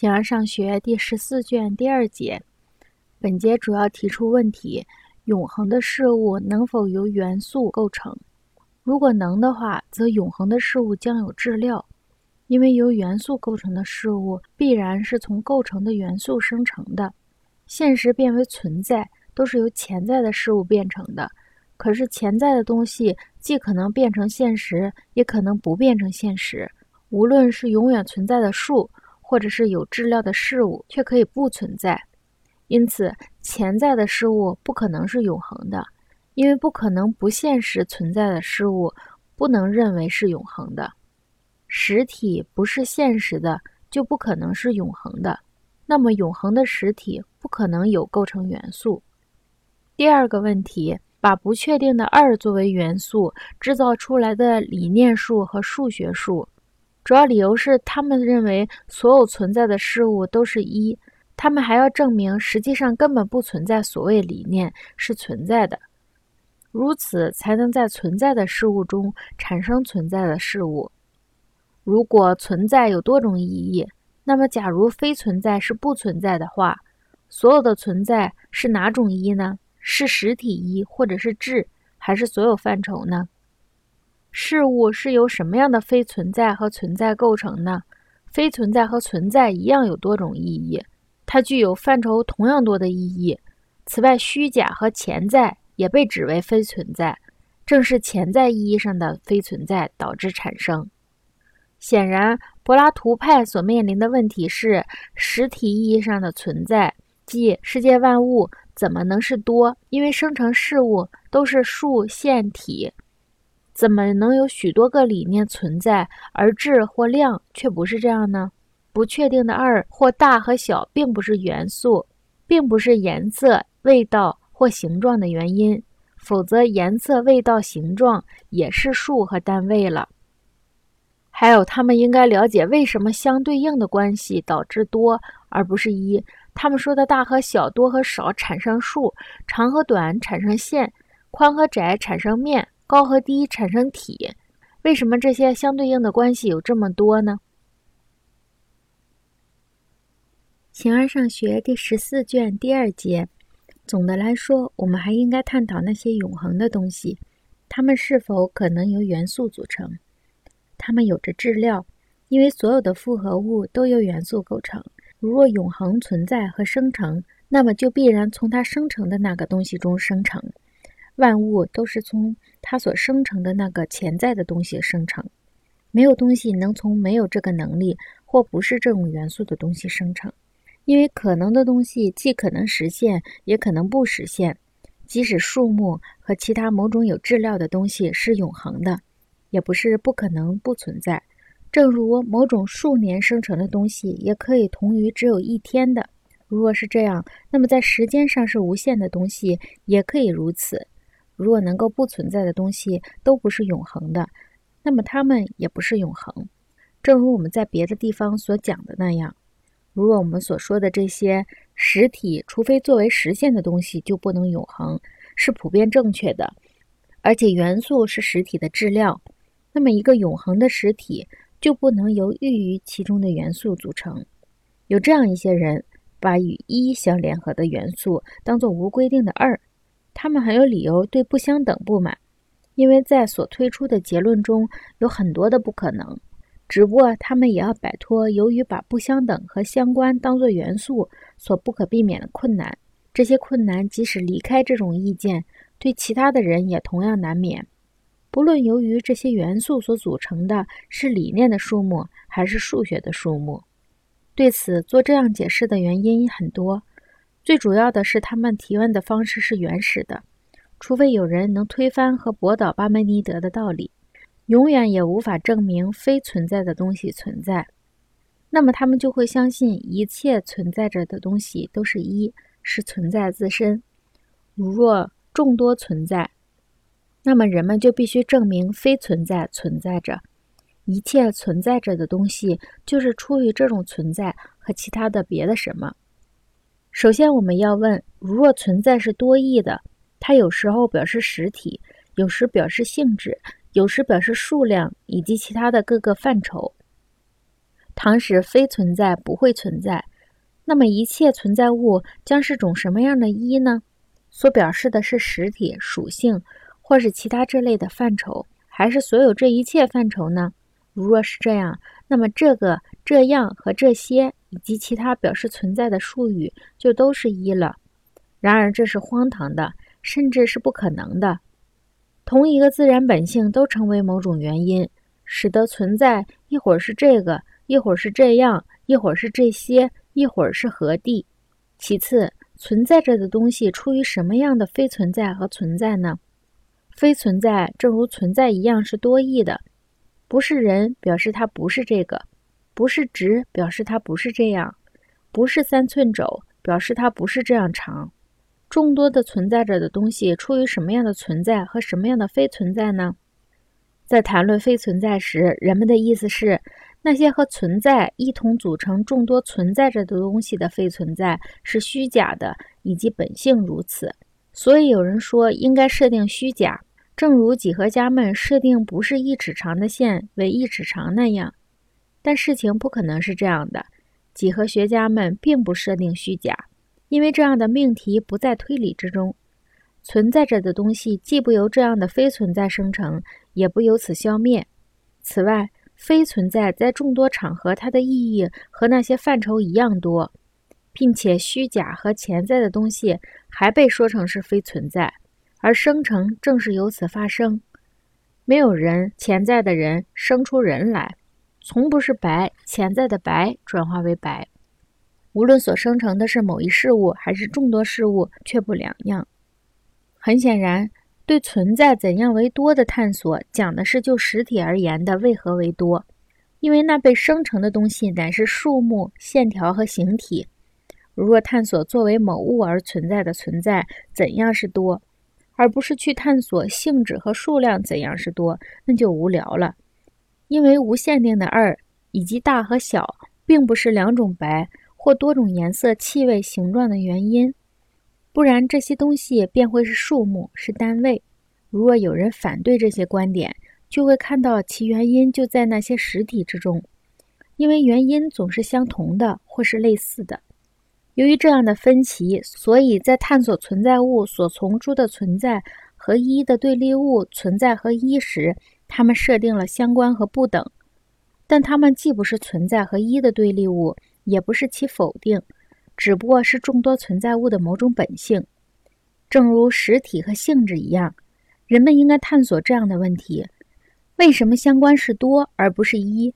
形而上学第十四卷第二节，本节主要提出问题：永恒的事物能否由元素构成？如果能的话，则永恒的事物将有质料，因为由元素构成的事物必然是从构成的元素生成的。现实变为存在，都是由潜在的事物变成的。可是潜在的东西既可能变成现实，也可能不变成现实。无论是永远存在的树。或者是有质料的事物，却可以不存在，因此潜在的事物不可能是永恒的，因为不可能不现实存在的事物不能认为是永恒的。实体不是现实的，就不可能是永恒的。那么永恒的实体不可能有构成元素。第二个问题，把不确定的二作为元素制造出来的理念数和数学数。主要理由是，他们认为所有存在的事物都是一。他们还要证明，实际上根本不存在所谓理念是存在的，如此才能在存在的事物中产生存在的事物。如果存在有多种意义，那么假如非存在是不存在的话，所有的存在是哪种一呢？是实体一，或者是质，还是所有范畴呢？事物是由什么样的非存在和存在构成呢？非存在和存在一样有多种意义，它具有范畴同样多的意义。此外，虚假和潜在也被指为非存在，正是潜在意义上的非存在导致产生。显然，柏拉图派所面临的问题是实体意义上的存在，即世界万物怎么能是多？因为生成事物都是数线体。怎么能有许多个理念存在，而质或量却不是这样呢？不确定的二或大和小，并不是元素，并不是颜色、味道或形状的原因，否则颜色、味道、形状也是数和单位了。还有，他们应该了解为什么相对应的关系导致多而不是一。他们说的大和小、多和少产生数，长和短产生线，宽和窄产生面。高和低产生体，为什么这些相对应的关系有这么多呢？形而上学第十四卷第二节，总的来说，我们还应该探讨那些永恒的东西，它们是否可能由元素组成？它们有着质料，因为所有的复合物都由元素构成。如若永恒存在和生成，那么就必然从它生成的那个东西中生成。万物都是从它所生成的那个潜在的东西生成，没有东西能从没有这个能力或不是这种元素的东西生成，因为可能的东西既可能实现，也可能不实现。即使树木和其他某种有质料的东西是永恒的，也不是不可能不存在。正如某种数年生成的东西也可以同于只有一天的。如果是这样，那么在时间上是无限的东西也可以如此。如果能够不存在的东西都不是永恒的，那么它们也不是永恒。正如我们在别的地方所讲的那样，如果我们所说的这些实体，除非作为实现的东西，就不能永恒，是普遍正确的。而且元素是实体的质料，那么一个永恒的实体就不能由寓于其中的元素组成。有这样一些人，把与一相联合的元素当作无规定的二。他们很有理由对不相等不满，因为在所推出的结论中有很多的不可能。只不过他们也要摆脱由于把不相等和相关当作元素所不可避免的困难。这些困难即使离开这种意见，对其他的人也同样难免。不论由于这些元素所组成的是理念的数目还是数学的数目，对此做这样解释的原因很多。最主要的是，他们提问的方式是原始的，除非有人能推翻和驳倒巴门尼德的道理，永远也无法证明非存在的东西存在。那么，他们就会相信一切存在着的东西都是一，是存在自身。如若众多存在，那么人们就必须证明非存在存在着。一切存在着的东西就是出于这种存在和其他的别的什么。首先，我们要问：如若存在是多义的，它有时候表示实体，有时表示性质，有时表示数量以及其他的各个范畴。倘使非存在不会存在，那么一切存在物将是种什么样的一呢？所表示的是实体、属性，或是其他这类的范畴，还是所有这一切范畴呢？如若是这样，那么这个、这样和这些以及其他表示存在的术语就都是一了。然而这是荒唐的，甚至是不可能的。同一个自然本性都成为某种原因，使得存在一会儿是这个，一会儿是这样，一会儿是这些，一会儿是何地。其次，存在着的东西出于什么样的非存在和存在呢？非存在正如存在一样是多义的，不是人表示它不是这个，不是直表示它不是这样，不是三寸肘表示它不是这样长。众多的存在着的东西出于什么样的存在和什么样的非存在呢？在谈论非存在时，人们的意思是那些和存在一同组成众多存在着的东西的非存在是虚假的，以及本性如此。所以有人说应该设定虚假，正如几何家们设定不是一尺长的线为一尺长那样。但事情不可能是这样的，几何学家们并不设定虚假。因为这样的命题不在推理之中，存在着的东西既不由这样的非存在生成，也不由此消灭。此外，非存在在众多场合它的意义和那些范畴一样多，并且虚假和潜在的东西还被说成是非存在，而生成正是由此发生。没有人，潜在的人生出人来，从不是白，潜在的白转化为白。无论所生成的是某一事物还是众多事物，却不两样。很显然，对存在怎样为多的探索，讲的是就实体而言的为何为多，因为那被生成的东西乃是数目、线条和形体。如若探索作为某物而存在的存在怎样是多，而不是去探索性质和数量怎样是多，那就无聊了。因为无限定的二以及大和小，并不是两种白。或多种颜色、气味、形状的原因，不然这些东西便会是数目，是单位。如若有人反对这些观点，就会看到其原因就在那些实体之中，因为原因总是相同的或是类似的。由于这样的分歧，所以在探索存在物所从出的存在和一的对立物存在和一时，他们设定了相关和不等，但他们既不是存在和一的对立物。也不是其否定，只不过是众多存在物的某种本性，正如实体和性质一样。人们应该探索这样的问题：为什么相关是多而不是一？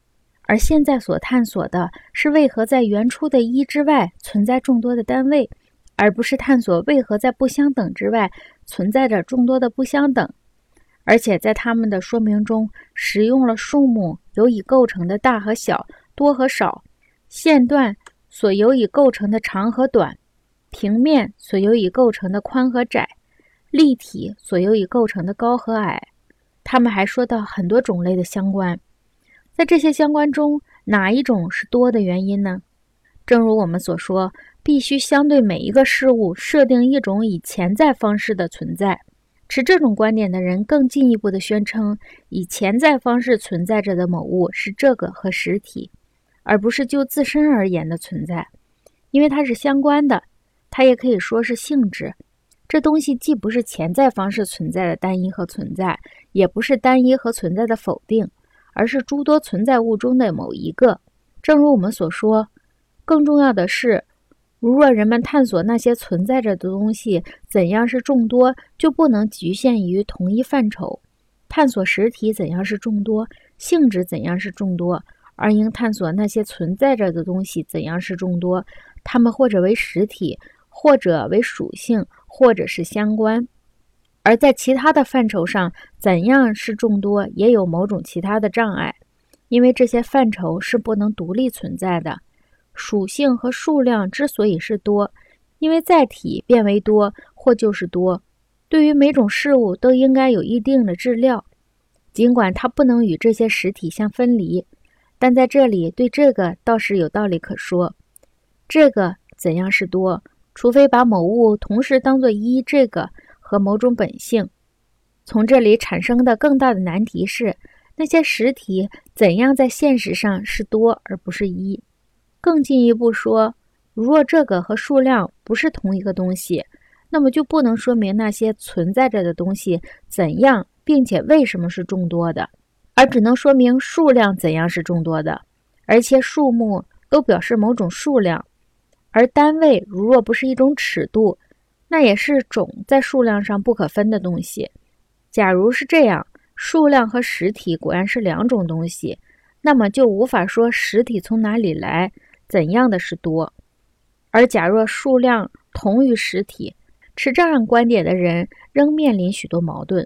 而现在所探索的是为何在原初的一之外存在众多的单位，而不是探索为何在不相等之外存在着众多的不相等。而且在他们的说明中，使用了数目由已构成的大和小、多和少。线段所由已构成的长和短，平面所由已构成的宽和窄，立体所由已构成的高和矮。他们还说到很多种类的相关，在这些相关中，哪一种是多的原因呢？正如我们所说，必须相对每一个事物设定一种以潜在方式的存在。持这种观点的人更进一步的宣称，以潜在方式存在着的某物是这个和实体。而不是就自身而言的存在，因为它是相关的，它也可以说是性质。这东西既不是潜在方式存在的单一和存在，也不是单一和存在的否定，而是诸多存在物中的某一个。正如我们所说，更重要的是，如若人们探索那些存在着的东西怎样是众多，就不能局限于同一范畴。探索实体怎样是众多，性质怎样是众多。而应探索那些存在着的东西怎样是众多，它们或者为实体，或者为属性，或者是相关。而在其他的范畴上，怎样是众多，也有某种其他的障碍，因为这些范畴是不能独立存在的。属性和数量之所以是多，因为载体变为多，或就是多。对于每种事物都应该有一定的质料，尽管它不能与这些实体相分离。但在这里，对这个倒是有道理可说。这个怎样是多？除非把某物同时当做一，这个和某种本性。从这里产生的更大的难题是：那些实体怎样在现实上是多而不是一？更进一步说，如若这个和数量不是同一个东西，那么就不能说明那些存在着的东西怎样，并且为什么是众多的，而只能说明数量怎样是众多的，而且数目都表示某种数量，而单位如若不是一种尺度，那也是种在数量上不可分的东西。假如是这样。数量和实体果然是两种东西，那么就无法说实体从哪里来，怎样的是多。而假若数量同于实体，持这样观点的人仍面临许多矛盾。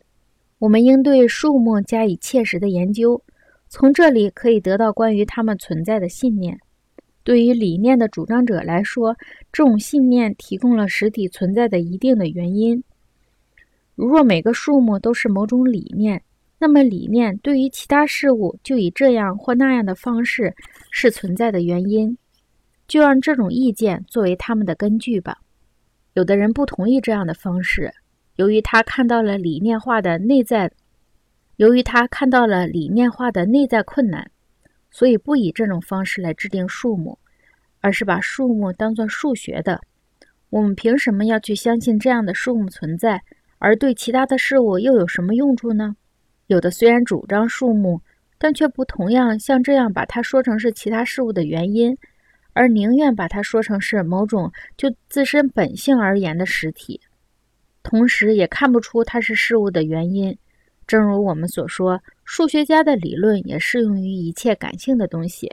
我们应对数目加以切实的研究，从这里可以得到关于它们存在的信念。对于理念的主张者来说，这种信念提供了实体存在的一定的原因。如若每个数目都是某种理念，那么，理念对于其他事物就以这样或那样的方式是存在的原因，就让这种意见作为他们的根据吧。有的人不同意这样的方式，由于他看到了理念化的内在，由于他看到了理念化的内在困难，所以不以这种方式来制定数目，而是把数目当作数学的。我们凭什么要去相信这样的数目存在，而对其他的事物又有什么用处呢？有的虽然主张数目，但却不同样像这样把它说成是其他事物的原因，而宁愿把它说成是某种就自身本性而言的实体，同时也看不出它是事物的原因。正如我们所说，数学家的理论也适用于一切感性的东西。